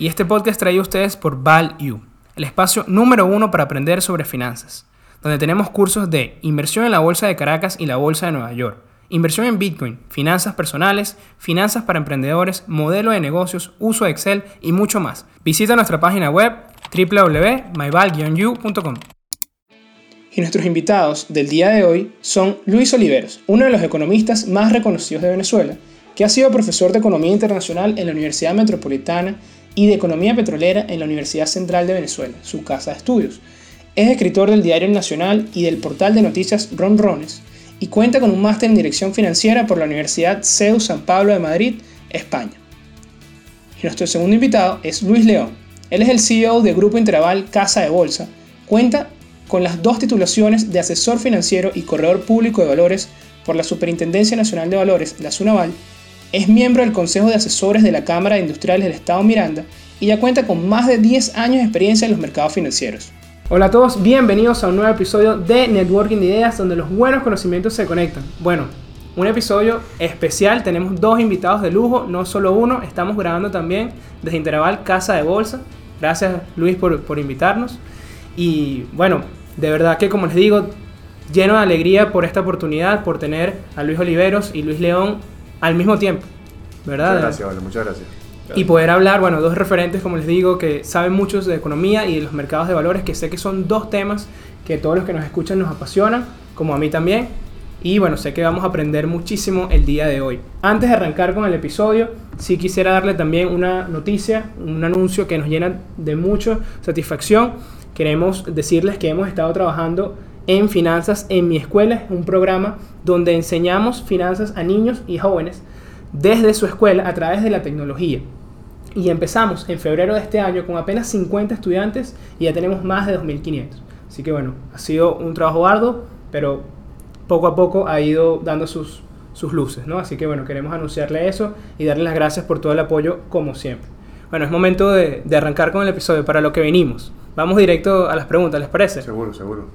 Y este podcast traído a ustedes por ValU, el espacio número uno para aprender sobre finanzas, donde tenemos cursos de inversión en la Bolsa de Caracas y la Bolsa de Nueva York, inversión en Bitcoin, finanzas personales, finanzas para emprendedores, modelo de negocios, uso de Excel y mucho más. Visita nuestra página web www.myval-u.com. Y nuestros invitados del día de hoy son Luis Oliveros, uno de los economistas más reconocidos de Venezuela, que ha sido profesor de Economía Internacional en la Universidad Metropolitana y de Economía Petrolera en la Universidad Central de Venezuela, su casa de estudios. Es escritor del Diario Nacional y del portal de noticias Ron Rones y cuenta con un máster en Dirección Financiera por la Universidad CEU San Pablo de Madrid, España. Y nuestro segundo invitado es Luis León. Él es el CEO de Grupo Interaval Casa de Bolsa. Cuenta con las dos titulaciones de asesor financiero y corredor público de valores por la Superintendencia Nacional de Valores, la SUNAVAL, es miembro del Consejo de Asesores de la Cámara de Industriales del Estado Miranda y ya cuenta con más de 10 años de experiencia en los mercados financieros. Hola a todos, bienvenidos a un nuevo episodio de Networking de Ideas donde los buenos conocimientos se conectan. Bueno, un episodio especial, tenemos dos invitados de lujo, no solo uno, estamos grabando también desde Interaval Casa de Bolsa. Gracias Luis por, por invitarnos. Y bueno, de verdad que como les digo, lleno de alegría por esta oportunidad, por tener a Luis Oliveros y Luis León al mismo tiempo, ¿verdad? Muchas gracias, vale, muchas gracias. Y poder hablar, bueno, dos referentes, como les digo, que saben mucho de economía y de los mercados de valores, que sé que son dos temas que todos los que nos escuchan nos apasionan, como a mí también. Y bueno, sé que vamos a aprender muchísimo el día de hoy. Antes de arrancar con el episodio, sí quisiera darle también una noticia, un anuncio que nos llena de mucha satisfacción queremos decirles que hemos estado trabajando en finanzas en mi escuela, un programa donde enseñamos finanzas a niños y jóvenes desde su escuela a través de la tecnología. Y empezamos en febrero de este año con apenas 50 estudiantes y ya tenemos más de 2.500. Así que bueno, ha sido un trabajo arduo, pero poco a poco ha ido dando sus, sus luces, ¿no? Así que bueno, queremos anunciarle eso y darle las gracias por todo el apoyo como siempre. Bueno, es momento de, de arrancar con el episodio para lo que venimos. Vamos directo a las preguntas, ¿les parece? Seguro, seguro.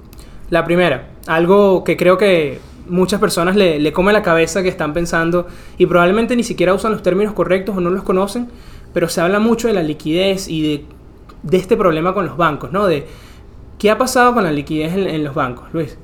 La primera, algo que creo que muchas personas le, le come la cabeza que están pensando y probablemente ni siquiera usan los términos correctos o no los conocen, pero se habla mucho de la liquidez y de, de este problema con los bancos, ¿no? De qué ha pasado con la liquidez en, los bancos, Luis.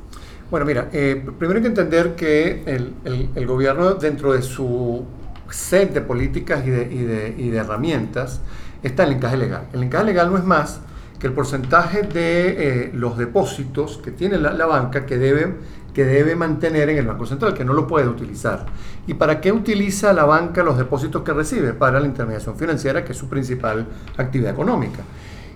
Bueno, mira, eh, primero hay que entender que el, el, el, gobierno dentro de su set de políticas y de, y, de, y de herramientas está el encaje legal. El encaje legal no es más que el porcentaje de eh, los depósitos que tiene la, la, banca que debe, que debe mantener en el Banco Central, que no lo puede utilizar. ¿Y para qué utiliza la banca los depósitos que recibe? Para la intermediación financiera, que es su principal actividad económica.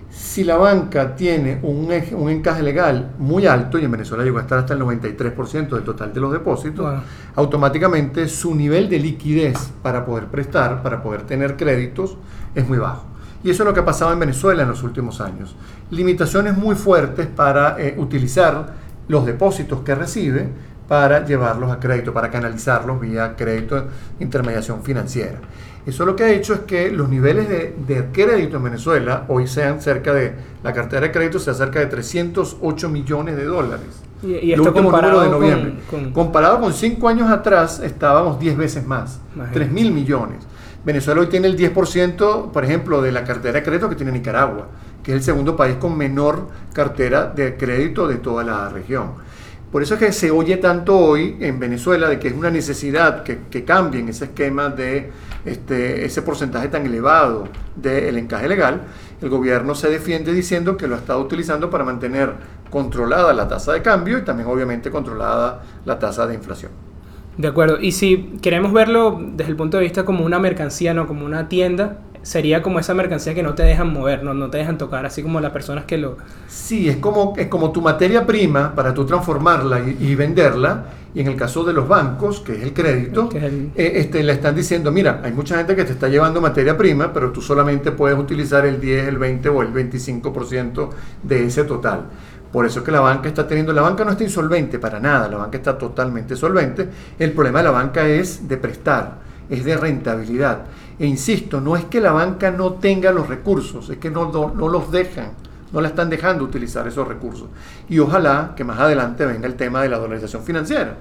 Si la banca tiene un, un encaje legal muy alto, y en Venezuela llegó a estar hasta el 93% del total de los depósitos, automáticamente su nivel de liquidez para poder prestar, para poder tener créditos, es muy bajo. Y eso es lo que ha pasado en Venezuela en los últimos años. Limitaciones muy fuertes para eh, utilizar los depósitos que recibe para llevarlos a crédito, para canalizarlos vía crédito, intermediación financiera. Eso lo que ha hecho es que los niveles de, de, crédito en Venezuela hoy sean cerca de, la cartera de crédito sea cerca de 308 millones de dólares. Y, y esto el último número de noviembre. Con, con... Comparado con cinco años atrás, estábamos 10 veces más, Imagínate. 3 mil millones. Venezuela hoy tiene el 10%, por ejemplo, de la cartera de crédito que tiene Nicaragua, que es el segundo país con menor cartera de crédito de toda la región. Por eso es que se oye tanto hoy en Venezuela de que es una necesidad que, cambien ese esquema de este, ese porcentaje tan elevado del encaje legal. El gobierno se defiende diciendo que lo ha estado utilizando para mantener controlada la tasa de cambio y también obviamente controlada la tasa de inflación. De acuerdo. Y si queremos verlo desde el punto de vista como una mercancía, no como una tienda, sería como esa mercancía que no te dejan mover, no, no te dejan tocar, así como las personas que lo... Sí, es como, es como tu materia prima para tú transformarla y, y venderla. Y en el caso de los bancos, que es el crédito, es el... Eh, este, le están diciendo, mira, hay mucha gente que te está llevando materia prima, pero tú solamente puedes utilizar el 10, el 20 o el 25% de ese total. Por eso es que la banca está teniendo, la banca no está insolvente para nada, la banca está totalmente solvente. El problema de la banca es de prestar, es de rentabilidad. E insisto, no es que la banca no tenga los recursos, es que no, los dejan, no la están dejando utilizar esos recursos. Y ojalá que más adelante venga el tema de la dolarización financiera,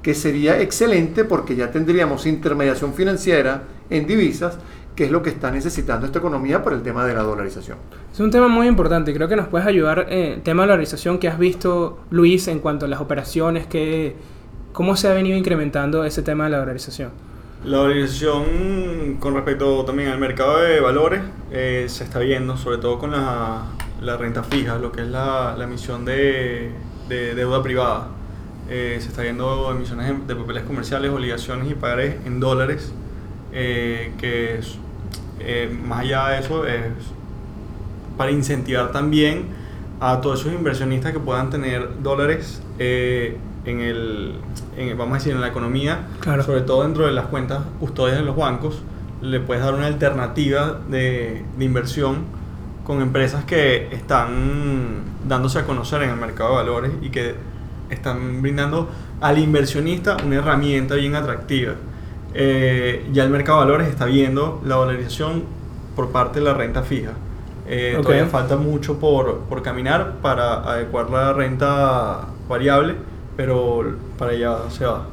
que sería excelente porque ya tendríamos intermediación financiera en divisas que es lo que está necesitando esta economía por el tema de la dolarización. Es un tema muy importante, creo que nos puedes ayudar en el tema de la dolarización que has visto, Luis, en cuanto a las operaciones, que, cómo se ha venido incrementando ese tema de la dolarización. La dolarización con respecto también al mercado de valores eh, se está viendo, sobre todo con la, la renta fija, lo que es la, la emisión de, de, deuda privada. Eh, se está viendo emisiones de papeles comerciales, obligaciones y pagares en dólares, eh, que es, más allá de eso es para incentivar también a todos esos inversionistas que puedan tener dólares en el, vamos a decir, en la economía, sobre todo dentro de las cuentas custodias de los bancos, le puedes dar una alternativa de, de, inversión con empresas que están dándose a conocer en el mercado de valores y que están brindando al inversionista una herramienta bien atractiva. Eh, ya el mercado de valores está viendo la valorización por parte de la renta fija. Eh, Todavía falta mucho por, por caminar para adecuar la renta variable pero para allá se va.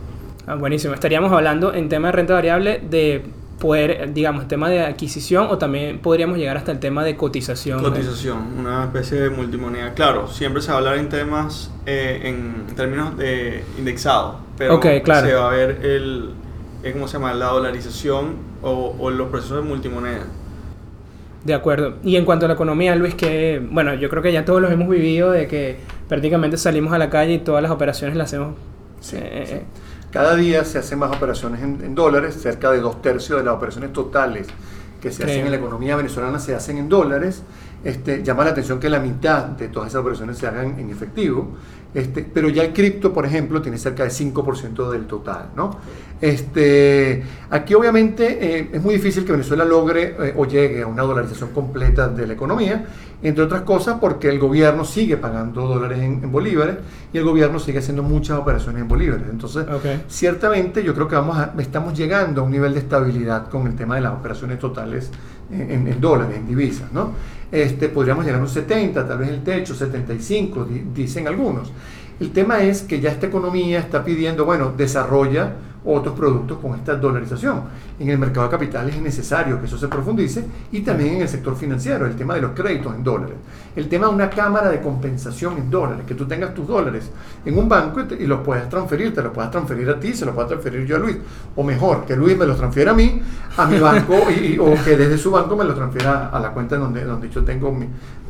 Ah, buenísimo. Estaríamos hablando en tema de renta variable de poder, digamos, tema de adquisición o también podríamos llegar hasta el tema de cotización. Cotización, una especie de multimoneda. Claro, siempre se va a hablar en temas, eh, en términos de indexado, pero se va a ver el, eh, ¿cómo se llama? La dolarización o, o los procesos de multimoneda. De acuerdo. Y en cuanto a la economía, Luis, que, bueno, yo creo que ya todos los hemos vivido de que prácticamente salimos a la calle y todas las operaciones las hacemos. Sí, eh, eh, Cada día se hacen más operaciones en, dólares, cerca de dos tercios de las operaciones totales que se hacen en la economía venezolana se hacen en dólares. Este, llama la atención que la mitad de todas esas operaciones se hagan en efectivo. Este, pero ya el cripto, por ejemplo, tiene cerca de 5% del total. ¿no? Este, aquí obviamente eh, es muy difícil que Venezuela logre eh, o llegue a una dolarización completa de la economía, entre otras cosas porque el gobierno sigue pagando dólares en, bolívares y el gobierno sigue haciendo muchas operaciones en bolívares. Entonces, ciertamente yo creo que vamos estamos llegando a un nivel de estabilidad con el tema de las operaciones totales en, dólares, en divisas. ¿no? Este, podríamos llegar a un 70, tal vez el techo, 75, dicen algunos. El tema es que ya esta economía está pidiendo, bueno, desarrolla otros productos con esta dolarización. En el mercado de capitales es necesario que eso se profundice y también en el sector financiero, el tema de los créditos en dólares, el tema de una cámara de compensación en dólares, que tú tengas tus dólares en un banco y, los puedas transferir, te los puedas transferir a ti, se los pueda transferir yo a Luis, o mejor, que Luis me los transfiera a mí, a mi banco, y, o que desde su banco me los transfiera a la cuenta donde, donde yo tengo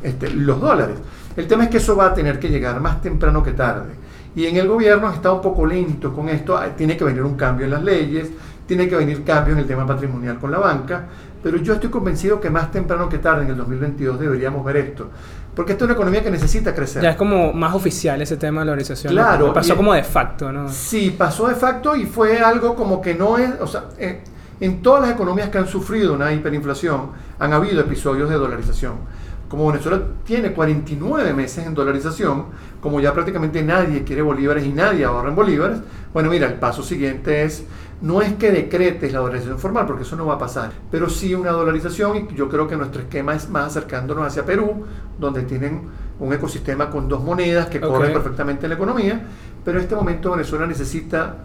este, los dólares. El tema es que eso va a tener que llegar más temprano que tarde y en el gobierno está un poco lento con esto, tiene que venir un cambio en las leyes, tiene que venir cambio en el tema patrimonial con la banca, pero yo estoy convencido que más temprano que tarde, en el 2022, deberíamos ver esto. Porque esta es una economía que necesita crecer. Ya es como más oficial ese tema de la organización. Claro. Pasó como de facto, ¿no? Sí, pasó de facto y fue algo como que no es, o sea, eh, en todas las economías que han sufrido una hiperinflación han habido episodios de dolarización como Venezuela tiene 49 meses en dolarización, como ya prácticamente nadie quiere bolívares y nadie ahorra en bolívares, bueno, mira, el paso siguiente es, no es que decretes la dolarización formal, porque eso no va a pasar, pero sí una dolarización y yo creo que nuestro esquema es más acercándonos hacia Perú, donde tienen un ecosistema con dos monedas que corren perfectamente en la economía, pero en este momento Venezuela necesita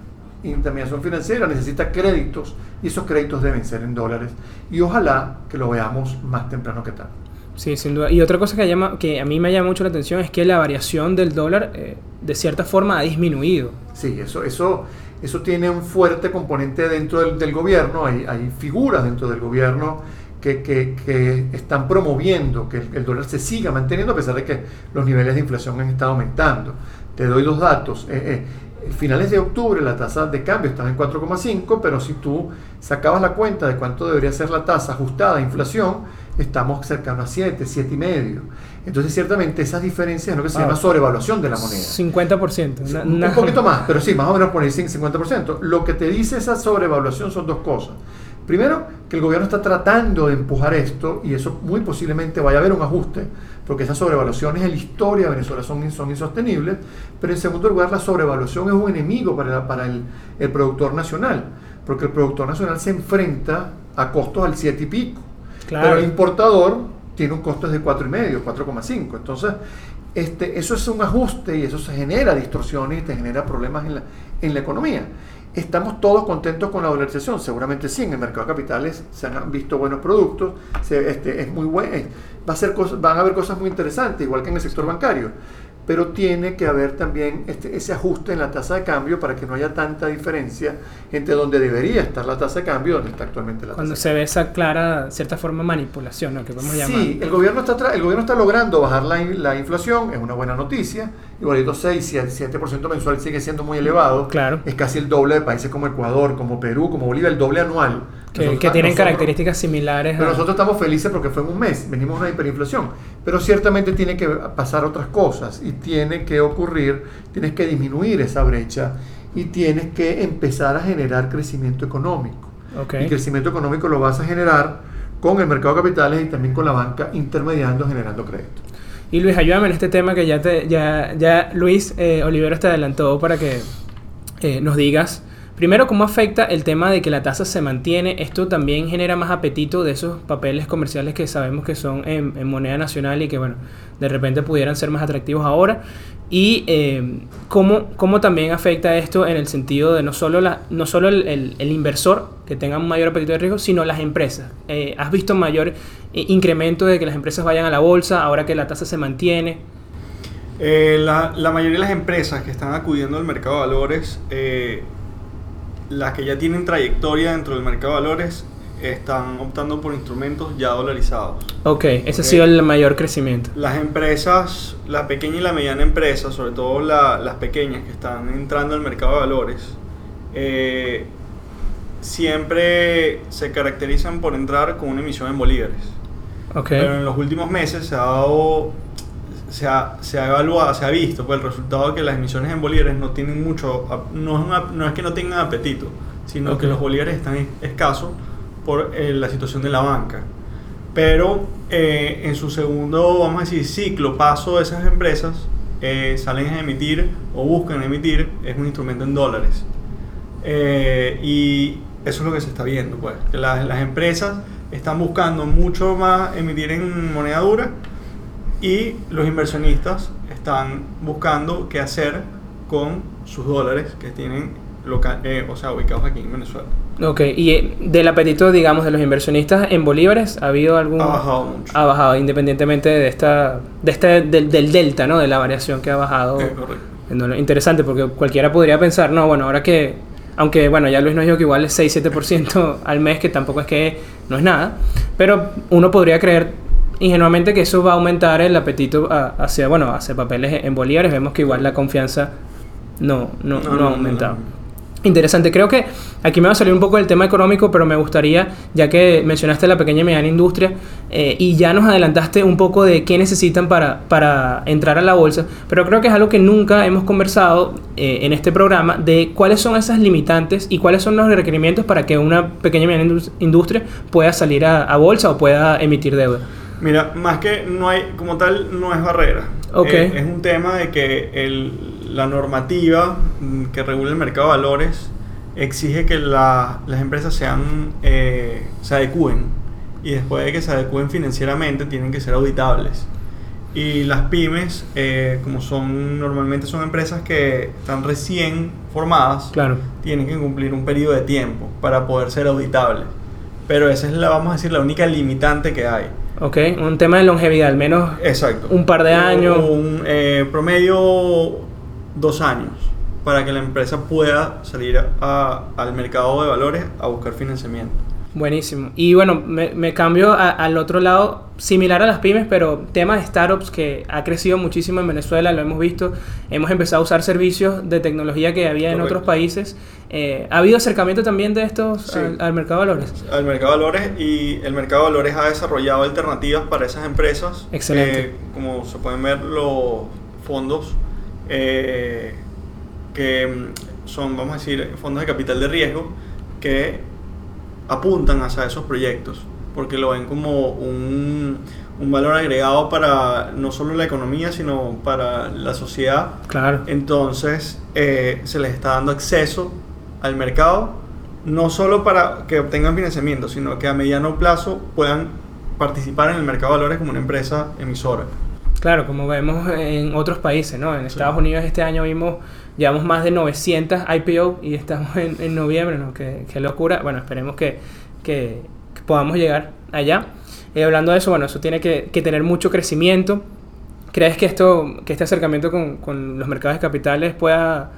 intermediación financiera, necesita créditos y esos créditos deben ser en dólares y ojalá que lo veamos más temprano que tarde. Sí, sin duda. Y otra cosa que, llama, que a mí me llama mucho la atención es que la variación del dólar eh, de cierta forma ha disminuido. Sí, eso, eso, eso tiene un fuerte componente dentro del, gobierno. Hay, hay, figuras dentro del gobierno que, que, que están promoviendo que el, dólar se siga manteniendo a pesar de que los niveles de inflación han estado aumentando. Te doy los datos. Eh, eh, finales de octubre la tasa de cambio estaba en 4,5, pero si tú sacabas la cuenta de cuánto debería ser la tasa ajustada a inflación, estamos cercanos a 7, 7 y medio. Entonces, ciertamente, esas diferencias es lo que se llama sobrevaluación de la moneda. 50%. un poquito más, pero sí, más o menos por ahí 50%. Lo que te dice esa sobrevaluación son dos cosas. Primero, que el gobierno está tratando de empujar esto y eso muy posiblemente vaya a haber un ajuste, porque esas sobrevaluaciones en la historia de Venezuela son, son insostenibles. Pero en segundo lugar, la sobrevaluación es un enemigo para, para el, el productor nacional, porque el productor nacional se enfrenta a costos al 7 y pico. Pero el importador tiene un costo de 4,5, 4,5. Entonces, este, eso es un ajuste y eso se genera distorsiones y te genera problemas en la, en la economía. ¿Estamos todos contentos con la dolarización? Seguramente sí, en el mercado de capitales se han visto buenos productos, se, este, es muy bueno, va a ser van a haber cosas muy interesantes, igual que en el sector bancario pero tiene que haber también este, ese ajuste en la tasa de cambio para que no haya tanta diferencia entre donde debería estar la tasa de cambio y donde está actualmente la Cuando tasa se ve esa clara, cierta forma, manipulación, ¿no? que podemos llamar. Sí, el gobierno, está el gobierno está logrando bajar la, la inflación, es una buena noticia. Igualito 6, 7% mensual sigue siendo muy elevado. Claro. Es casi el doble de países como Ecuador, como Perú, como Bolivia, el doble anual. Que, tienen características similares. Pero nosotros estamos felices porque fue en un mes, venimos una hiperinflación. Pero ciertamente tiene que pasar otras cosas y tiene que ocurrir, tienes que disminuir esa brecha y tienes que empezar a generar crecimiento económico. Okay. Y crecimiento económico lo vas a generar con el mercado de capitales y también con la banca intermediando, generando crédito. Y Luis, ayúdame en este tema que ya, te, ya, ya Luis eh, Oliveros te adelantó para que eh, nos digas Primero, ¿cómo afecta el tema de que la tasa se mantiene? Esto también genera más apetito de esos papeles comerciales que sabemos que son en, moneda nacional y que, bueno, de repente pudieran ser más atractivos ahora. Y eh, ¿cómo, ¿cómo, también afecta esto en el sentido de no solo, la, no solo el, inversor que tenga un mayor apetito de riesgo, sino las empresas. Eh, ¿Has visto mayor eh, incremento de que las empresas vayan a la bolsa ahora que la tasa se mantiene? la, la, mayoría de las empresas que están acudiendo al mercado de valores las que ya tienen trayectoria dentro del mercado de valores están optando por instrumentos ya dolarizados. Ok, ese ha sido el mayor crecimiento. Las empresas, la pequeña y la mediana empresa, sobre todo las pequeñas que están entrando al mercado de valores, eh, siempre se caracterizan por entrar con una emisión en bolívares. Okay. Pero en los últimos meses se ha dado se ha, se ha evaluado, se ha visto pues, el resultado de que las emisiones en bolívares no tienen mucho, no es, no es que no tengan apetito, sino que los bolívares están escasos por eh, la situación de la banca. Pero eh, en su segundo, vamos a decir, ciclo, paso de esas empresas, eh, salen a emitir o buscan emitir, es un instrumento en dólares. y eso es lo que se está viendo, pues, que las, las empresas están buscando mucho más emitir en moneda dura y los inversionistas están buscando qué hacer con sus dólares que tienen local, eh, o sea, ubicados aquí en Venezuela. Ok, y eh, del apetito, digamos, de los inversionistas en bolívares, ¿ha habido algún...? Ha bajado mucho. Ha bajado, independientemente de esta, de este, del, delta, ¿no? De la variación que ha bajado. Eh, correcto. Interesante, porque cualquiera podría pensar, no, bueno, ahora que... Aunque, bueno, ya Luis nos dijo que igual es 6-7% al mes, que tampoco es que no es nada. Pero uno podría creer ingenuamente que eso va a aumentar el apetito hacia, bueno, hacia papeles en bolívares. Vemos que igual la confianza no, no, no, ha aumentado. Interesante, creo que aquí me va a salir un poco del tema económico, pero me gustaría, ya que mencionaste la pequeña y mediana industria eh, y ya nos adelantaste un poco de qué necesitan para, para entrar a la bolsa, pero creo que es algo que nunca hemos conversado eh, en este programa de cuáles son esas limitantes y cuáles son los requerimientos para que una pequeña y mediana industria pueda salir a, a bolsa o pueda emitir deuda. Mira, más que no hay, como tal, no es barrera. Okay. Eh, es un tema de que el, la normativa mm, que regula el mercado de valores exige que las empresas sean, eh, se adecúen y después de que se adecúen financieramente tienen que ser auditables. Y las pymes, eh, como son normalmente son empresas que están recién formadas, claro. tienen que cumplir un periodo de tiempo para poder ser auditables. Pero esa es la, vamos a decir, la única limitante que hay. Ok, un tema de longevidad, al menos Exacto. un par de años. Un eh, promedio dos años para que la empresa pueda salir al mercado de valores a buscar financiamiento. Buenísimo. Y bueno, me, cambio al otro lado, similar a las pymes, pero tema de startups que ha crecido muchísimo en Venezuela, lo hemos visto. Hemos empezado a usar servicios de tecnología que había en otros países. Eh, ¿Ha habido acercamiento también de estos al, mercado de valores? Al mercado de valores y el mercado de valores ha desarrollado alternativas para esas empresas. Excelente. Eh, como se pueden ver, los fondos eh, que son, vamos a decir, fondos de capital de riesgo que apuntan hacia esos proyectos, porque lo ven como un, un, valor agregado para no solo la economía, sino para la sociedad. Claro. Entonces, eh, se les está dando acceso al mercado, no solo para que obtengan financiamiento, sino que a mediano plazo puedan participar en el mercado de valores como una empresa emisora. Claro, como vemos en otros países, ¿no? En Estados Unidos este año vimos, llevamos más de 900 IPO y estamos en, noviembre, ¿no? Qué, locura. Bueno, esperemos que, que, podamos llegar allá. Eh, hablando de eso, bueno, eso tiene que, que, tener mucho crecimiento. ¿Crees que, esto, que este acercamiento con, con los mercados de capitales pueda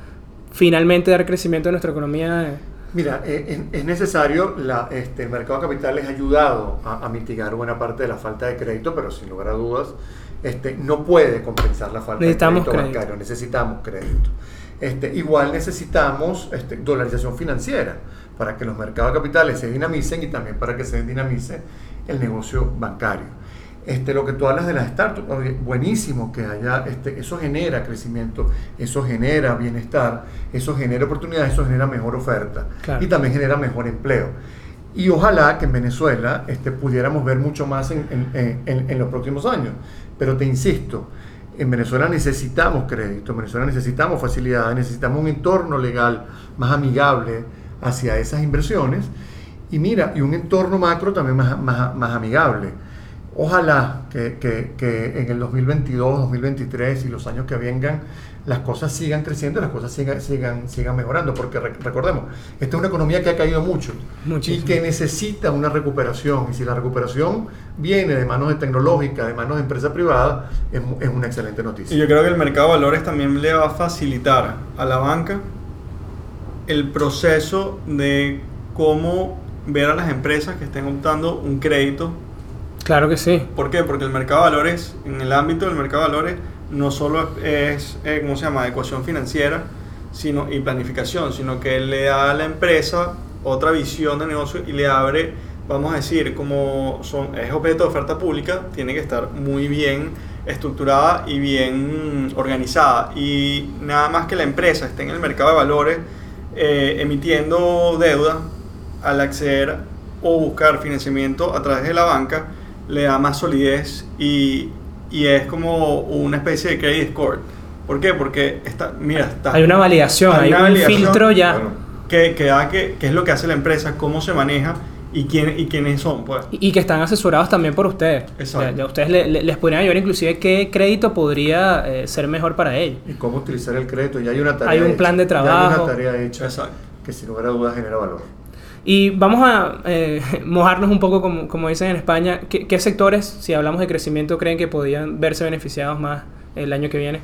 finalmente dar crecimiento a nuestra economía? Mira, eh, es necesario, la, este, el mercado de capitales ha ayudado a, mitigar buena parte de la falta de crédito, pero sin lugar a dudas este, no puede compensar la falta de crédito, bancario, necesitamos crédito. Este, igual necesitamos este, dolarización financiera para que los mercados de capitales se dinamicen y también para que se dinamice el negocio bancario. Este, lo que tú hablas de las startups, buenísimo que haya, este, eso genera crecimiento, eso genera bienestar, eso genera oportunidades, eso genera mejor oferta y también genera mejor empleo. Y ojalá que en Venezuela este, pudiéramos ver mucho más en, en, en, los próximos años. Pero te insisto, en Venezuela necesitamos crédito, en Venezuela necesitamos facilidades, necesitamos un entorno legal más amigable hacia esas inversiones. Y mira, y un entorno macro también más, más, más amigable. Ojalá que, que, en el 2022, 2023 y los años que vengan las cosas sigan creciendo, las cosas sigan, sigan, sigan mejorando, porque recordemos, esta es una economía que ha caído mucho y que necesita una recuperación. Y si la recuperación viene de manos de tecnológica, de manos de empresa privada, es, es una excelente noticia. Y yo creo que el mercado de valores también le va a facilitar a la banca el proceso de cómo ver a las empresas que estén optando un crédito Claro que sí. ¿Por qué? Porque el mercado de valores, en el ámbito del mercado de valores, no solo es, eh, ¿cómo se llama?, ecuación financiera sino, y planificación, sino que le da a la empresa otra visión de negocio y le abre, vamos a decir, como son, es objeto de oferta pública, tiene que estar muy bien estructurada y bien organizada. Y nada más que la empresa esté en el mercado de valores eh, emitiendo deuda al acceder o buscar financiamiento a través de la banca, le da más solidez y, y es como una especie de credit score. ¿Por qué? Porque está, mira, está, hay una validación, hay, un filtro ya. Que, que, da que, que, es lo que hace la empresa, cómo se maneja y, quién, y quiénes son. Pues. Y, que están asesorados también por ustedes. Exacto. Ya, ustedes les podrían ayudar inclusive qué crédito podría eh, ser mejor para ellos. Y cómo utilizar el crédito. Ya hay una tarea Hay un plan de trabajo. hay una tarea hecha Exacto. que sin lugar a dudas genera valor. Y vamos a eh, mojarnos un poco, como, como, dicen en España. ¿Qué, sectores, si hablamos de crecimiento, creen que podrían verse beneficiados más el año que viene?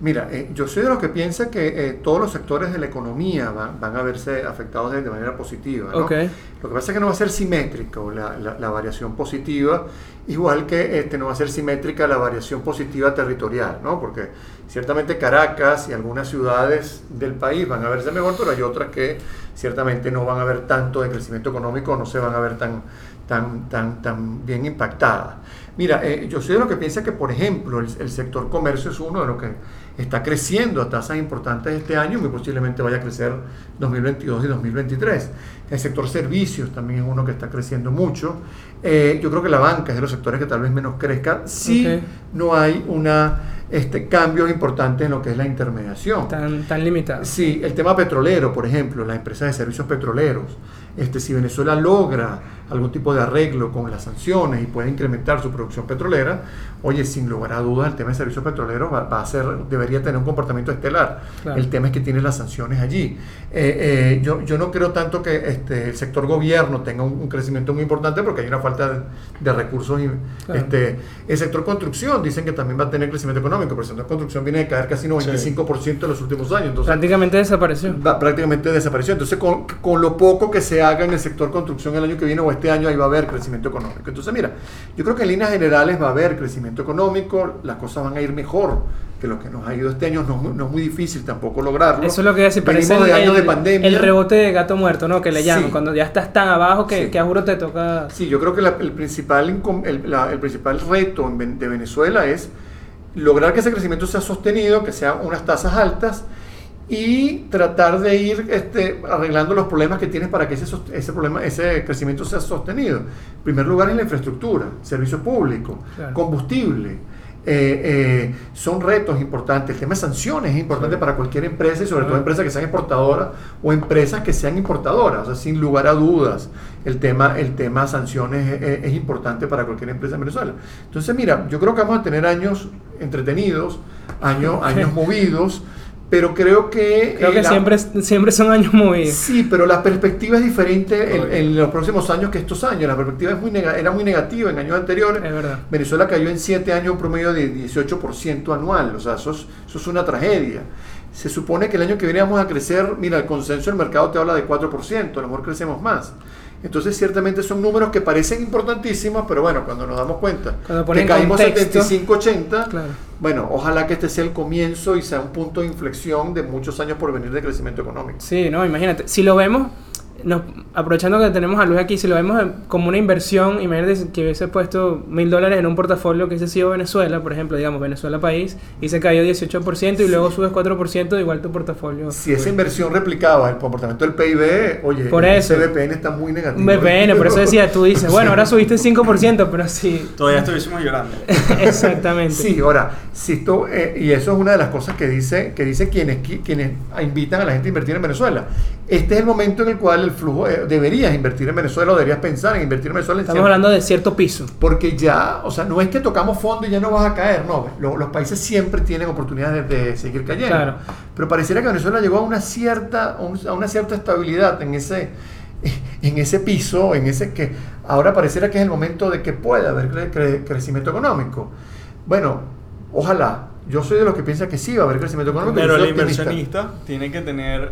Mira, eh, yo soy de los que piensa que eh, todos los sectores de la economía van, a verse afectados de, manera positiva. Lo que pasa es que no va a ser simétrico la, la, variación positiva, igual que este, no va a ser simétrica la variación positiva territorial, ¿no? porque ciertamente Caracas y algunas ciudades del país van a verse mejor, pero hay otras que ciertamente no van a ver tanto de crecimiento económico, no se van a ver tan, tan, tan, tan bien impactadas. Mira, eh, yo soy de lo que piensa que, por ejemplo, el, sector comercio es uno de los que está creciendo a tasas importantes este año, muy posiblemente vaya a crecer 2022 y 2023. El sector servicios también es uno que está creciendo mucho. Eh, yo creo que la banca es de los sectores que tal vez menos crezca si no hay una este, cambios importantes en lo que es la intermediación. Tan, tan limitada. Sí, el tema petrolero, por ejemplo, las empresas de servicios petroleros. Este, si Venezuela logra algún tipo de arreglo con las sanciones y puede incrementar su producción petrolera, oye, sin lugar a dudas, el tema de servicios petroleros va, a ser, debería tener un comportamiento estelar. El tema es que tiene las sanciones allí. Eh, eh, yo, yo no creo tanto que este, el sector gobierno tenga un, crecimiento muy importante porque hay una falta de, recursos. Este, el sector construcción dicen que también va a tener crecimiento económico, pero el sector construcción viene a caer casi 95% en los últimos años. Entonces, prácticamente desapareció. prácticamente desapareció. Entonces, con, con lo poco que se haga en el sector construcción el año que viene o este año, ahí va a haber crecimiento económico. Entonces, mira, yo creo que en líneas generales va a haber crecimiento económico, las cosas van a ir mejor que lo que nos ha ido este año. No, es muy difícil tampoco lograrlo. Eso es lo que decir, parece de años de pandemia. El rebote de gato muerto, ¿no? Que le llaman, cuando ya estás tan abajo que, que a juro te toca... Sí, yo creo que el, principal, el, el principal reto de Venezuela es lograr que ese crecimiento sea sostenido, que sean unas tasas altas y tratar de ir este, arreglando los problemas que tienes para que ese, ese, problema, ese crecimiento sea sostenido. En primer lugar, en la infraestructura, servicio público, combustible, eh, eh, son retos importantes. El tema de sanciones es importante para cualquier empresa y sobre todo empresas que sean exportadoras o empresas que sean importadoras. O sea, sin lugar a dudas, el tema, el tema sanciones es, es importante para cualquier empresa en Venezuela. Entonces, mira, yo creo que vamos a tener años entretenidos, años, años movidos pero creo que... Creo que siempre, siempre son años movidos. Sí, pero la perspectiva es diferente en, en, los próximos años que estos años. La perspectiva es muy era muy negativa en años anteriores. Es verdad. Venezuela cayó en 7 años un promedio de 18% anual. O sea, eso es, eso es una tragedia. Se supone que el año que viene vamos a crecer, mira, el consenso del mercado te habla de 4%, a lo mejor crecemos más. Entonces, ciertamente son números que parecen importantísimos, pero bueno, cuando nos damos cuenta que caímos 75-80, claro. bueno, ojalá que este sea el comienzo y sea un punto de inflexión de muchos años por venir de crecimiento económico. Sí, no, imagínate, si lo vemos, nos, aprovechando que tenemos a Luis aquí, si lo vemos como una inversión, imagínate que hubiese puesto mil dólares en un portafolio que hubiese sido Venezuela, por ejemplo, digamos Venezuela país, y se cayó 18% y luego subes 4%, igual tu portafolio. Si esa inversión replicaba el comportamiento del PIB, oye, por eso, ese VPN está muy negativo. VPN, por eso decía, tú dices, bueno, ahora subiste 5%, pero sí. Todavía estuviésemos llorando. Exactamente. Sí, ahora, si esto, eh, y eso es una de las cosas que dice, que dice quienes, quienes invitan a la gente a invertir en Venezuela. Este es el momento en el cual el flujo, eh, deberías invertir en Venezuela o deberías pensar en invertir en Venezuela. En Estamos hablando de cierto piso. Porque ya, o sea, no es que tocamos fondo y ya no vas a caer, no. Los, los países siempre tienen oportunidades de, de, seguir cayendo. Claro. Pero pareciera que Venezuela llegó a una cierta, a una cierta estabilidad en ese, en ese piso, en ese que ahora pareciera que es el momento de que pueda haber cre cre crecimiento económico. Bueno, ojalá. Yo soy de los que piensa que sí va a haber crecimiento económico. Pero el inversionista tiene que tener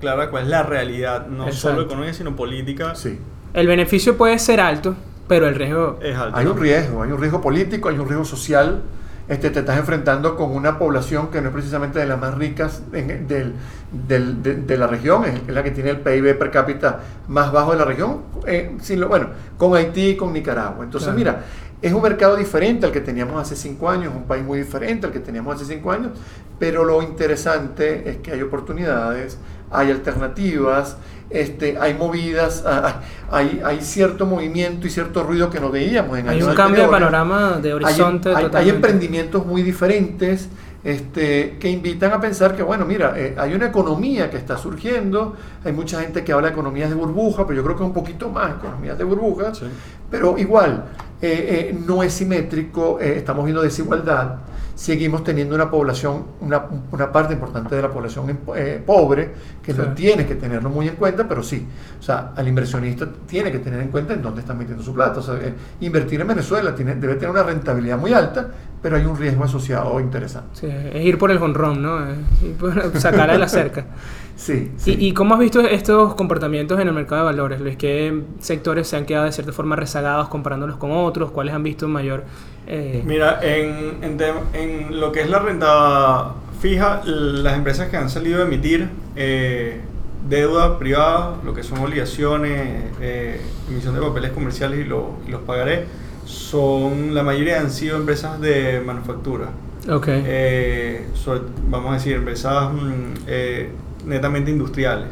clara cuál es la realidad, no Exacto. solo económica, sino política. Sí. El beneficio puede ser alto, pero el riesgo Es alto. Hay un riesgo, hay un riesgo político, hay un riesgo social. Este, te estás enfrentando con una población que no es precisamente de las más ricas en- del, del- de, de la región, es la que tiene el PIB per cápita más bajo de la región, eh, sin lo- bueno, con Haití y con Nicaragua. Entonces, Claro. mira, es un mercado diferente al que teníamos hace cinco años, un país muy diferente al que teníamos hace cinco años, pero lo interesante es que hay oportunidades, hay alternativas, este, hay movidas, ah, hay, hay cierto movimiento y cierto ruido que no veíamos en hay un cambio de panorama de horizonte hay, hay emprendimientos muy diferentes este, que invitan a pensar que, bueno, mira, eh, hay una economía que está surgiendo, hay mucha gente que habla de economías de burbuja, pero yo creo que es un poquito más economías de burbuja, Sí. pero igual, eh, eh, no es simétrico, estamos viendo desigualdad, seguimos teniendo una población, una, una parte importante de la población eh, pobre, que no tiene que tenerlo muy en cuenta, pero sí, o sea, al inversionista tiene que tener en cuenta en dónde está metiendo su plata. O sea, eh, invertir en Venezuela tiene, debe tener una rentabilidad muy alta, pero hay un riesgo asociado interesante. Sí, es ir por el honrón, ¿no? Es sacar a la cerca. Sí, sí. ¿Y, ¿Y cómo has visto estos comportamientos en el mercado de valores, Luis? ¿Qué sectores se han quedado de cierta forma rezagados comparándolos con otros? ¿Cuáles han visto mayor... eh, Mira, en, en, en lo que es la renta fija, las empresas que han salido a emitir eh, deuda privada, lo que son obligaciones, eh, emisión de papeles comerciales y, lo- y los pagaré, son la mayoría han sido empresas de manufactura. ok. Eh, sobre- vamos a decir, empresas mm, netamente industriales.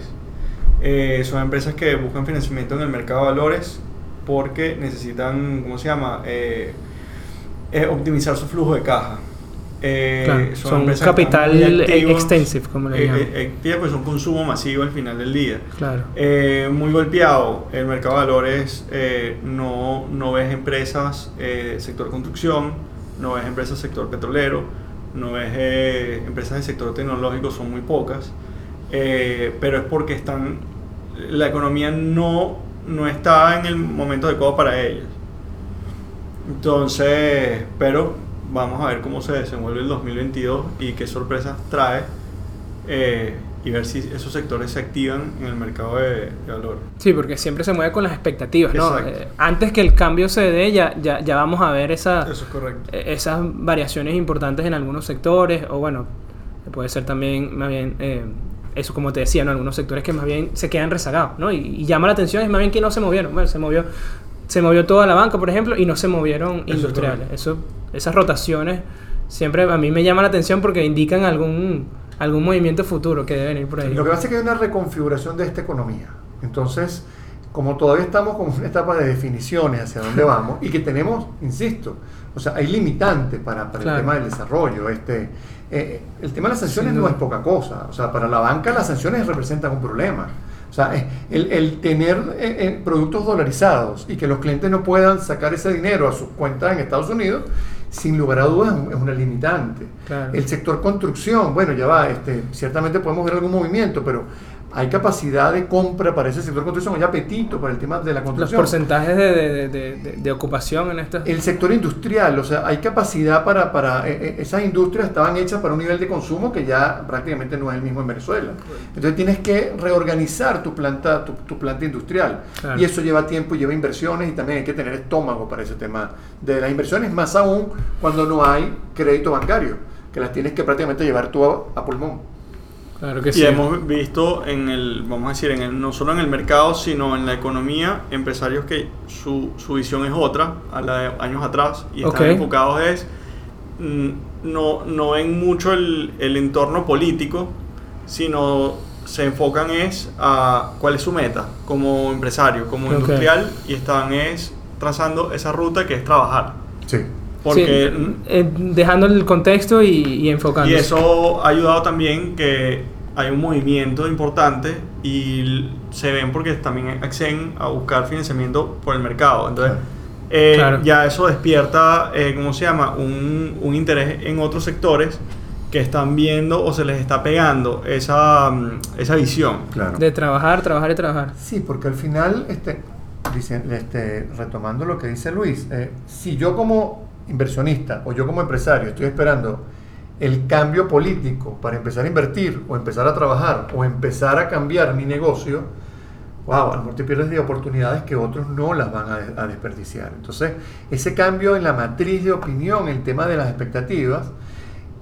Eh, son empresas que buscan financiamiento en el mercado de valores porque necesitan, ¿cómo se llama? Eh, eh, optimizar su flujo de caja. Eh, Claro, son están capital muy activos, extensive, como le eh, llaman. eh, activas, pues son consumo masivo al final del día. claro. Eh, muy golpeado el mercado de valores, eh, no, no ves empresas eh, sector construcción, no ves empresas sector petrolero, no ves eh, empresas del sector tecnológico, son muy pocas, eh, pero es porque están, la economía no, no está en el momento adecuado para ellas. Entonces, pero vamos a ver cómo se desenvuelve el 2022 y qué sorpresas trae eh, y ver si esos sectores se activan en el mercado de, de valor. Sí, porque siempre se mueve con las expectativas, ¿no? Eh, antes que el cambio se dé, ya, ya, ya vamos a ver esa, es eh, esas variaciones importantes en algunos sectores, o bueno, puede ser también, más bien, eh, eso como te decía, ¿no? Algunos sectores que más bien se quedan rezagados, ¿no? Y, y llama la atención es más bien que no se movieron. Bueno, se movió, se movió toda la banca, por ejemplo, y no se movieron es industriales. Eso, esas rotaciones siempre a mí me llama la atención porque indican algún, algún movimiento futuro que debe venir por ahí. Lo que pasa es que hay una reconfiguración de esta economía. Entonces, como todavía estamos como en una etapa de definiciones hacia dónde vamos y que tenemos, insisto, o sea, hay limitantes para, para el tema del desarrollo. Este, eh, el tema de las sanciones no es poca cosa. O sea, para la banca las sanciones representan un problema. O sea, el, el tener eh, eh, productos dolarizados y que los clientes no puedan sacar ese dinero a sus cuentas en Estados Unidos, sin lugar a dudas es una limitante. El sector construcción, bueno, ya va, este, ciertamente podemos ver algún movimiento, pero hay capacidad de compra para ese sector de construcción, hay apetito para el tema de la construcción. Los porcentajes de, de, de, ocupación en estas... El sector industrial, o sea, hay capacidad para, para eh, eh, esas industrias estaban hechas para un nivel de consumo que ya prácticamente no es el mismo en Venezuela. Entonces tienes que reorganizar tu planta, tu, planta industrial. Y eso lleva tiempo, lleva inversiones y también hay que tener estómago para ese tema de las inversiones, más aún cuando no hay crédito bancario, que las tienes que prácticamente llevar tú a pulmón y hemos visto en el, vamos a decir, en el, no solo en el mercado, sino en la economía, empresarios que su, su visión es otra a la de años atrás y están enfocados es, mm, no, no ven mucho el, el entorno político, sino se enfocan es a cuál es su meta como empresario, como industrial y están es trazando esa ruta que es trabajar. Sí. Porque, eh, dejando el contexto y, y enfocando. Y eso ha ayudado también que hay un movimiento importante y se ven porque también acceden a buscar financiamiento por el mercado. Entonces, eh, ya eso despierta, eh, ¿cómo se llama? Un, un, interés en otros sectores que están viendo o se les está pegando esa, mm, esa visión. Claro. De trabajar, trabajar y trabajar. Sí, porque al final, este, este, retomando lo que dice Luis, si yo como inversionista o yo como empresario estoy esperando el cambio político para empezar a invertir o empezar a trabajar o empezar a cambiar mi negocio, wow, a lo mejor te pierdes de oportunidades que otros no las van a, desperdiciar. Entonces, ese cambio en la matriz de opinión, el tema de las expectativas,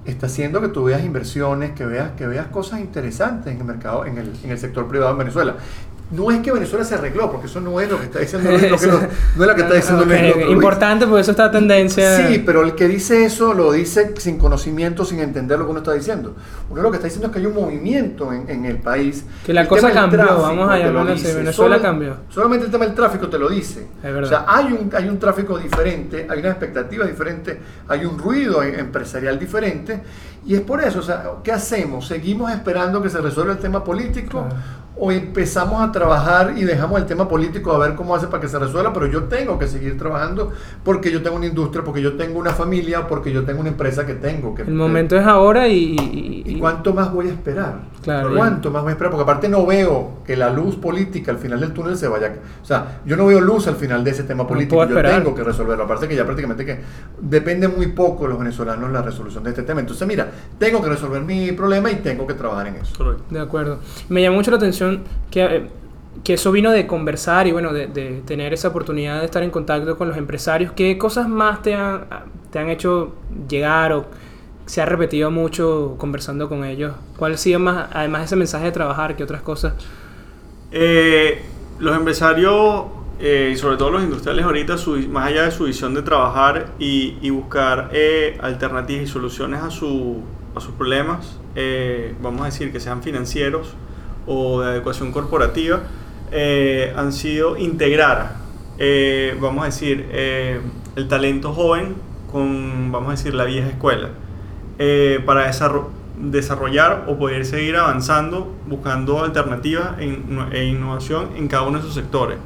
está haciendo que tú veas inversiones, que veas, que veas cosas interesantes en el mercado, en el, en el sector privado en Venezuela. No es que Venezuela se arregló, porque eso no es lo que está diciendo Luis, no, es lo que está diciendo okay, Importante, porque eso está tendencia. Sí, pero el que dice eso lo dice sin conocimiento, sin entender lo que uno está diciendo. Uno lo que está diciendo es que hay un movimiento en, en el país. Que la cosa cambió, vamos a llamarlo así. Venezuela cambió. Solamente el tema del tráfico te lo dice. Es verdad. O sea, hay un, hay un tráfico diferente, hay una expectativa diferente, hay un ruido empresarial diferente. Y es por eso, o sea, ¿qué hacemos? ¿Seguimos esperando que se resuelva el tema político? o empezamos a trabajar y dejamos el tema político a ver cómo hace para que se resuelva, pero yo tengo que seguir trabajando porque yo tengo una industria, porque yo tengo una familia, porque yo tengo una empresa que tengo que... El momento es ahora y... ¿Y, cuánto más voy a esperar? Claro. ¿Cuánto más voy a esperar? Porque aparte no veo que la luz política al final del túnel se vaya... O sea, yo no veo luz al final de ese tema político, yo tengo que resolverlo. Aparte que ya prácticamente que depende muy poco los venezolanos la resolución de este tema. Entonces, mira, tengo que resolver mi problema y tengo que trabajar en eso. De acuerdo. Me llama mucho la atención que, que eso vino de conversar y bueno, de, tener esa oportunidad de estar en contacto con los empresarios. ¿Qué cosas más te han, te han hecho llegar o se ha repetido mucho conversando con ellos? ¿Cuál ha sido más, además ese mensaje de trabajar, que otras cosas? Eh, los empresarios eh, y sobre todo los industriales ahorita, más allá de su visión de trabajar y, buscar eh, alternativas y soluciones a, su, a sus problemas, vamos a decir que sean financieros, o de adecuación corporativa eh, han sido integrar, eh, vamos a decir, eh, el talento joven con, vamos a decir, la vieja escuela, para desarrollar o poder seguir avanzando buscando alternativas e innovación en cada uno de sus sectores.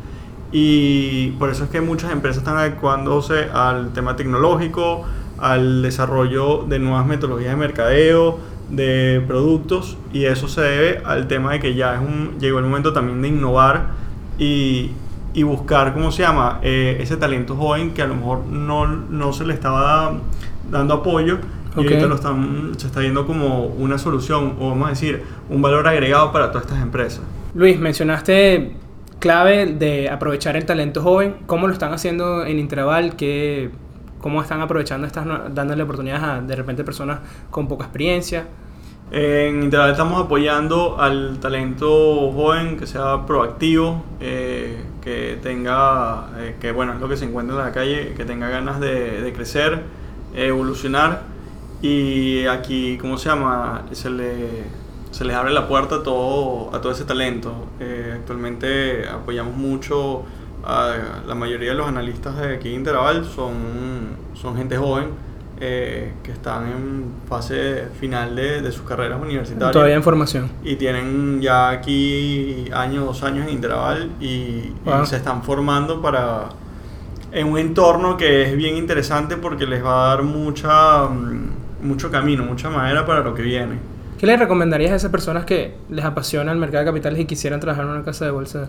Y por eso es que muchas empresas están adecuándose al tema tecnológico, al desarrollo de nuevas metodologías de mercadeo, de productos y eso se debe al tema de que ya es un, llegó el momento también de innovar y, y buscar, ¿cómo se llama?, eh, ese talento joven que a lo mejor no, no se le estaba dando apoyo y ahorita lo están, se está viendo como una solución o vamos a decir un valor agregado para todas estas empresas. Luis, mencionaste clave de aprovechar el talento joven. ¿Cómo lo están haciendo en Intraval? ¿Qué cómo están aprovechando estas, dándole oportunidades a de repente personas con poca experiencia. En Interval estamos apoyando al talento joven que sea proactivo, eh, que tenga, eh, que bueno, es lo que se encuentra en la calle, que tenga ganas de, de crecer, evolucionar y aquí, ¿cómo se llama? Se le, se les abre la puerta a todo, a todo ese talento. Eh, actualmente apoyamos mucho a la mayoría de los analistas de aquí Interaval, son, son gente joven eh, que están en fase final de, de, sus carreras universitarias. Todavía en formación. Y tienen ya aquí años, dos años en Interaval y, y se están formando para en un entorno que es bien interesante porque les va a dar mucha, mm, mucho camino, mucha madera para lo que viene. ¿Qué le recomendarías a esas personas que les apasiona el mercado de capitales y quisieran trabajar en una casa de bolsa?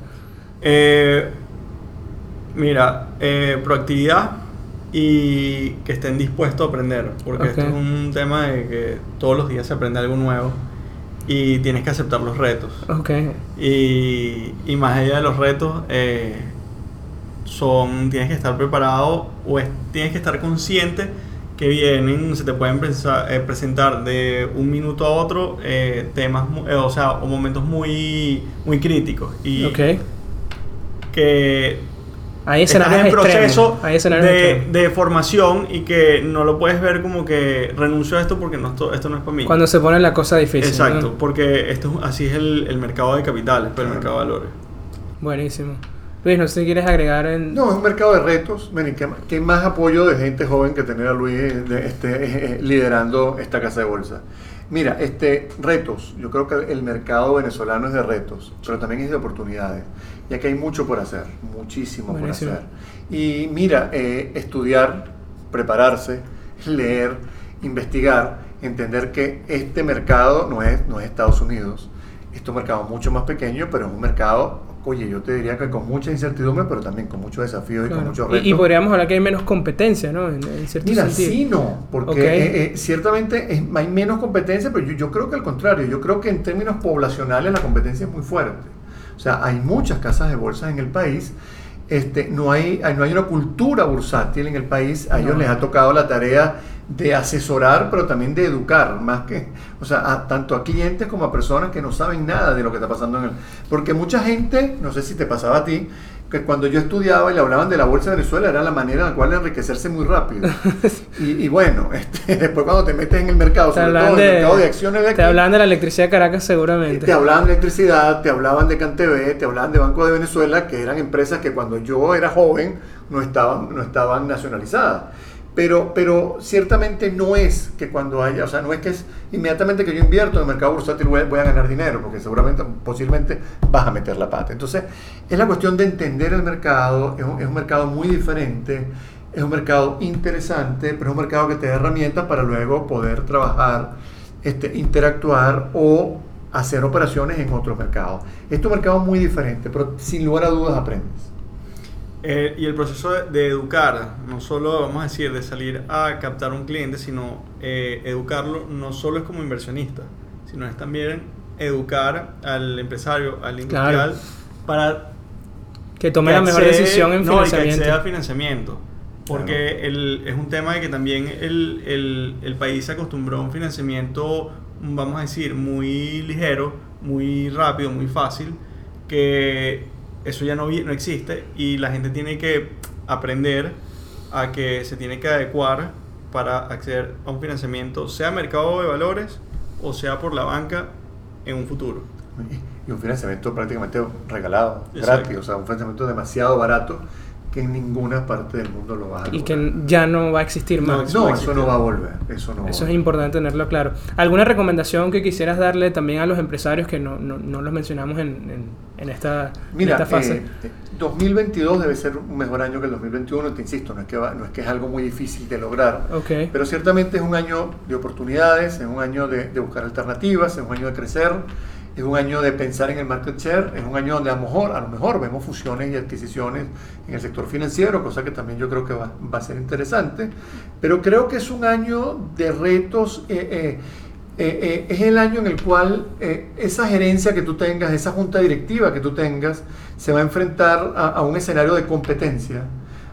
Eh, mira, eh, proactividad y que estén dispuestos a aprender, porque esto es un tema de que todos los días se aprende algo nuevo y tienes que aceptar los retos. Okay. Y, y más allá de los retos, eh, son, tienes que estar preparado o tienes que estar consciente que vienen, se te pueden eh, presentar de un minuto a otro eh, temas, o sea, o momentos muy, muy críticos. Y okay. que hay escenarios en proceso de, de, formación y que no lo puedes ver como que renuncio a esto porque no, esto, esto no es para mí. Cuando se pone la cosa difícil. Exacto, porque esto así es el, el, mercado de capitales, pero el mercado de valores. Buenísimo. Luis, no sé si quieres agregar en... No, es un mercado de retos. Miren, ¿qué, más apoyo de gente joven que tener a Luis de, este, liderando esta casa de bolsa? Mira, este, retos. Yo creo que el mercado venezolano es de retos, pero también es de oportunidades. Y aquí hay mucho por hacer, muchísimo por hacer. Y mira, eh, estudiar, prepararse, leer, investigar, entender que este mercado no es, no es Estados Unidos. Este es un mercado mucho más pequeño, pero es un mercado oye, yo te diría que con mucha incertidumbre, pero también con muchos desafíos y con muchos retos. Y, podríamos hablar que hay menos competencia, ¿no? En, cierto Mira, sí, no, porque eh, eh, ciertamente hay menos competencia, pero yo, yo, creo que al contrario, yo creo que en términos poblacionales la competencia es muy fuerte. O sea, hay muchas casas de bolsas en el país. Este, no, hay, no hay una cultura bursátil en el país. A ellos les ha tocado la tarea de asesorar, pero también de educar, más que, o sea, a, tanto a clientes como a personas que no saben nada de lo que está pasando en el... Porque mucha gente, no sé si te pasaba a ti, que cuando yo estudiaba y le hablaban de la Bolsa de Venezuela era la manera en la cual enriquecerse muy rápido. y, bueno, este, después cuando te metes en el mercado, sobre todo en el mercado de acciones de aquí, Te hablaban de la electricidad de Caracas seguramente. Te hablaban de electricidad, te hablaban de CanTV, te hablaban de Banco de Venezuela, que eran empresas que cuando yo era joven no estaban, no estaban nacionalizadas. Pero, pero ciertamente no es que cuando haya, o sea, no es que es inmediatamente que yo invierto en el mercado bursátil voy, a ganar dinero, porque seguramente, posiblemente vas a meter la pata. Entonces, es la cuestión de entender el mercado, es un, es un mercado muy diferente, es un mercado interesante, pero es un mercado que te da herramientas para luego poder trabajar, este, interactuar o hacer operaciones en otros mercados. Este es un mercado muy diferente, pero sin lugar a dudas aprendes. Eh, y el proceso de, educar, no solo, vamos a decir, de salir a captar un cliente, sino eh, educarlo no solo es como inversionista, sino es también educar al empresario, al industrial, para que tome la mejor decisión en financiamiento. No, y que acceda a financiamiento. Porque el, es un tema de que también el, el, el país se acostumbró a un financiamiento, vamos a decir, muy ligero, muy rápido, muy fácil, que eso ya no, no existe y la gente tiene que aprender a que se tiene que adecuar para acceder a un financiamiento, sea mercado de valores o sea por la banca en un futuro. Y un financiamiento prácticamente regalado, gratis, o sea, un financiamiento demasiado barato que en ninguna parte del mundo lo va a Y que ya no va a existir más. No, eso no va a volver. Eso, no eso es importante tenerlo claro. ¿Alguna recomendación que quisieras darle también a los empresarios que no, no, no los mencionamos en, en, esta, Mira, esta fase? Eh, 2022 debe ser un mejor año que el 2021, te insisto, no es que, no es, que es algo muy difícil de lograr, okay. pero ciertamente es un año de oportunidades, es un año de, de buscar alternativas, es un año de crecer es un año de pensar en el market share, es un año donde a lo mejor, a lo mejor vemos fusiones y adquisiciones en el sector financiero, cosa que también yo creo que va, va a ser interesante, pero creo que es un año de retos. Eh, eh, eh, es el año en el cual esa gerencia que tú tengas, esa junta directiva que tú tengas, se va a enfrentar a, un escenario de competencia,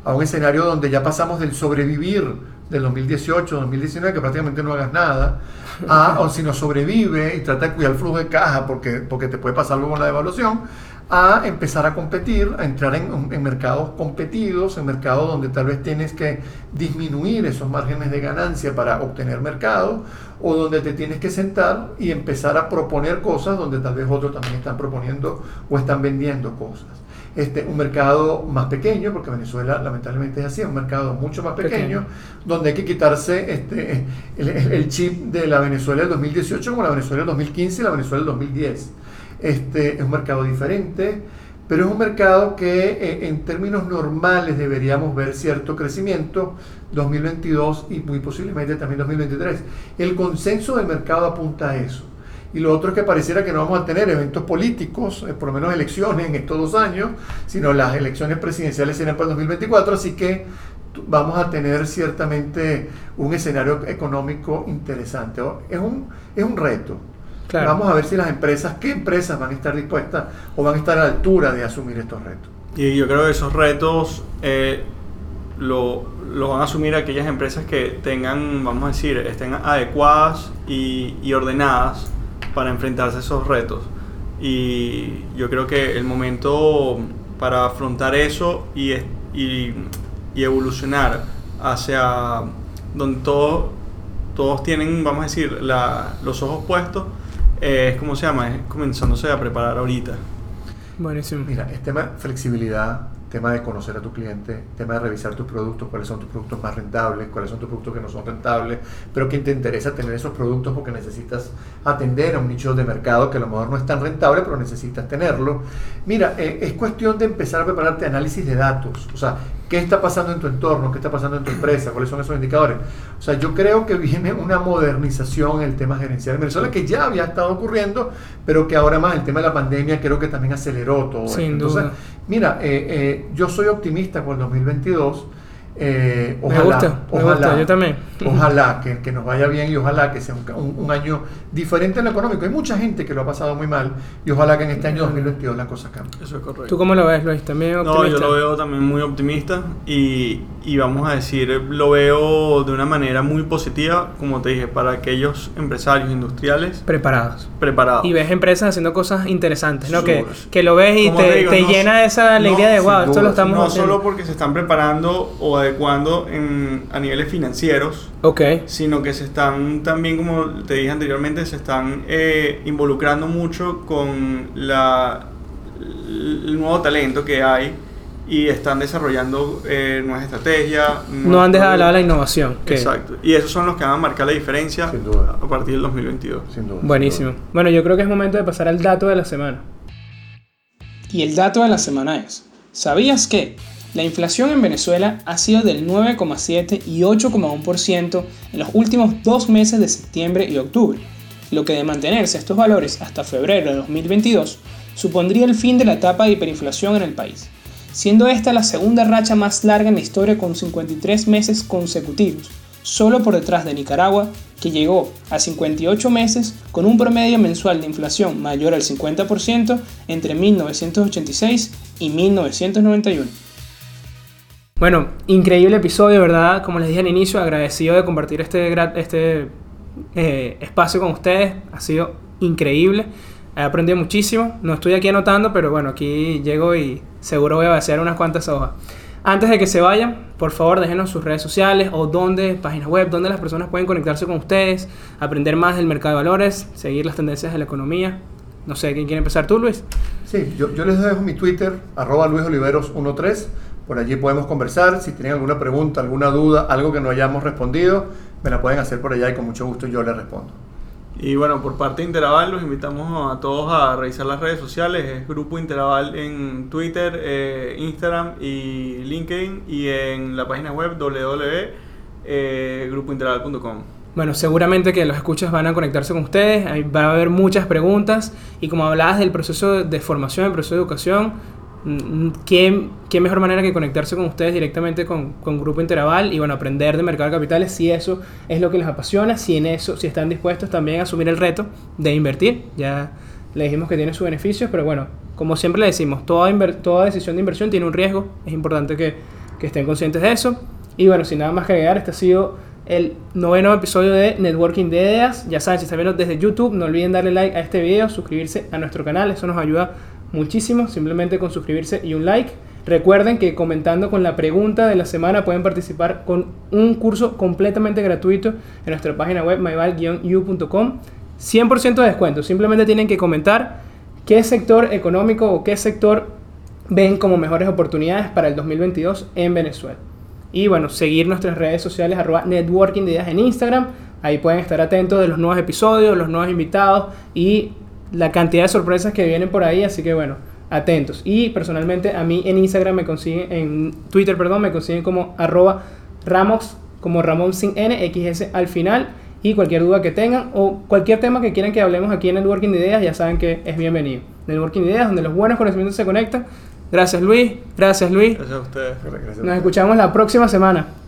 a un escenario donde ya pasamos del sobrevivir del 2018, 2019, que prácticamente no hagas nada, a, o si no sobrevive y trata de cuidar el flujo de caja porque, porque te puede pasar algo con la devaluación, a empezar a competir, a entrar en, en, mercados competidos, en mercados donde tal vez tienes que disminuir esos márgenes de ganancia para obtener mercado, o donde te tienes que sentar y empezar a proponer cosas donde tal vez otros también están proponiendo o están vendiendo cosas. Este, un mercado más pequeño, porque Venezuela lamentablemente es así, un mercado mucho más pequeño, donde hay que quitarse este, el, el, chip de la Venezuela del 2018 como la Venezuela del 2015 y la Venezuela del 2010. Este, es un mercado diferente, pero es un mercado que eh, en términos normales deberíamos ver cierto crecimiento 2022 y muy posiblemente también 2023. El consenso del mercado apunta a eso. Y lo otro es que pareciera que no vamos a tener eventos políticos, eh, por lo menos elecciones en estos dos años, sino las elecciones presidenciales serán para el 2024, así que vamos a tener ciertamente un escenario económico interesante. Es un, es un reto, Vamos a ver si las empresas, qué empresas van a estar dispuestas o van a estar a la altura de asumir estos retos. Y yo creo que esos retos eh, lo, van a asumir aquellas empresas que tengan, vamos a decir, estén adecuadas y, ordenadas para enfrentarse a esos retos. Y yo creo que el momento para afrontar eso y, y, y evolucionar hacia donde todos, todos tienen, vamos a decir, la, los ojos puestos, es como se llama, es comenzándose a preparar ahorita. Buenísimo. Mira, es tema flexibilidad, tema de conocer a tu cliente, tema de revisar tus productos, cuáles son tus productos más rentables, cuáles son tus productos que no son rentables, pero que te interesa tener esos productos porque necesitas atender a un nicho de mercado que a lo mejor no es tan rentable, pero necesitas tenerlo. Mira, eh, es cuestión de empezar a prepararte análisis de datos, o sea, qué está pasando en tu entorno, qué está pasando en tu empresa, cuáles son esos indicadores. O sea, yo creo que viene una modernización en el tema gerencial en Venezuela que ya había estado ocurriendo, pero que ahora más el tema de la pandemia creo que también aceleró todo. Sin Entonces, duda. Mira, eh, eh, yo soy optimista con el 2022 eh, ojalá, me gusta, ojalá, yo también. Ojalá que, que, nos vaya bien y ojalá que sea un, un, año diferente en lo económico. Hay mucha gente que lo ha pasado muy mal y ojalá que en este año 2022 la cosa cambie. Eso es correcto. ¿Tú cómo lo ves, Luis? ¿También optimista? No, yo lo veo también muy optimista y, y vamos a decir, lo veo de una manera muy positiva, como te dije, para aquellos empresarios industriales. Preparados. Preparados. Y ves empresas haciendo cosas interesantes, ¿no? Que, que, lo ves y te, te llena esa alegría de, wow, esto lo estamos No solo porque se están preparando o adecuando en, a niveles financieros, okay. sino que se están también, como te dije anteriormente, se están eh, involucrando mucho con la, el nuevo talento que hay y están desarrollando eh, nuevas estrategias. No han dejado de lado la innovación. Exacto. Y esos son los que van a marcar la diferencia a partir del 2022. Sin duda, Buenísimo. Bueno, yo creo que es momento de pasar al dato de la semana. Y el dato de la semana es, ¿sabías que la inflación en Venezuela ha sido del 9,7 y 8,1% en los últimos dos meses de septiembre y octubre, lo que de mantenerse estos valores hasta febrero de 2022 supondría el fin de la etapa de hiperinflación en el país, siendo esta la segunda racha más larga en la historia con 53 meses consecutivos, solo por detrás de Nicaragua, que llegó a 58 meses con un promedio mensual de inflación mayor al 50% entre 1986 y 1991. Bueno, increíble episodio, ¿verdad? Como les dije al inicio, agradecido de compartir este, este eh, espacio con ustedes. Ha sido increíble. He aprendido muchísimo. No estoy aquí anotando, pero bueno, aquí llego y seguro voy a vaciar unas cuantas hojas. Antes de que se vayan, por favor déjenos sus redes sociales o dónde, páginas web, donde las personas pueden conectarse con ustedes, aprender más del mercado de valores, seguir las tendencias de la economía. No sé, ¿quién quiere empezar tú, Luis? Sí, yo, yo les dejo mi Twitter, arroba luisoliveros13 por allí podemos conversar. Si tienen alguna pregunta, alguna duda, algo que no hayamos respondido, me la pueden hacer por allá y con mucho gusto yo les respondo. Y bueno, por parte de Interaval los invitamos a todos a revisar las redes sociales. Es Grupo Interaval en Twitter, eh, Instagram y LinkedIn y en la página web www.grupointeraval.com. Bueno, seguramente que los escuchas van a conectarse con ustedes, va a haber muchas preguntas y como hablabas del proceso de formación, el proceso de educación, ¿Qué, ¿Qué, mejor manera que conectarse con ustedes directamente con, con, Grupo Interaval y bueno, aprender de mercado de capitales si eso es lo que les apasiona, si en eso, si están dispuestos también a asumir el reto de invertir. Ya le dijimos que tiene sus beneficios, pero bueno, como siempre le decimos, toda, toda decisión de inversión tiene un riesgo, es importante que, que estén conscientes de eso. Y bueno, sin nada más que agregar, este ha sido el noveno episodio de Networking de Ideas. Ya saben, si están viendo desde YouTube, no olviden darle like a este video, suscribirse a nuestro canal, eso nos ayuda muchísimo, simplemente con suscribirse y un like. Recuerden que comentando con la pregunta de la semana pueden participar con un curso completamente gratuito en nuestra página web myval-u.com. 100% de descuento. Simplemente tienen que comentar qué sector económico o qué sector ven como mejores oportunidades para el 2022 en Venezuela. Y bueno, seguir nuestras redes sociales arroba networking de ideas en Instagram. Ahí pueden estar atentos de los nuevos episodios, los nuevos invitados y la cantidad de sorpresas que vienen por ahí. Así que bueno, atentos. Y personalmente a mí en Instagram me consiguen, en Twitter, perdón, me consiguen como arroba Ramos, como Ramón sin N, XS al final. Y cualquier duda que tengan o cualquier tema que quieran que hablemos aquí en Networking de Ideas, ya saben que es bienvenido. Networking de Ideas, donde los buenos conocimientos se conectan. Gracias Luis, gracias Luis. Gracias a ustedes. Gracias a Nos ustedes. escuchamos la próxima semana.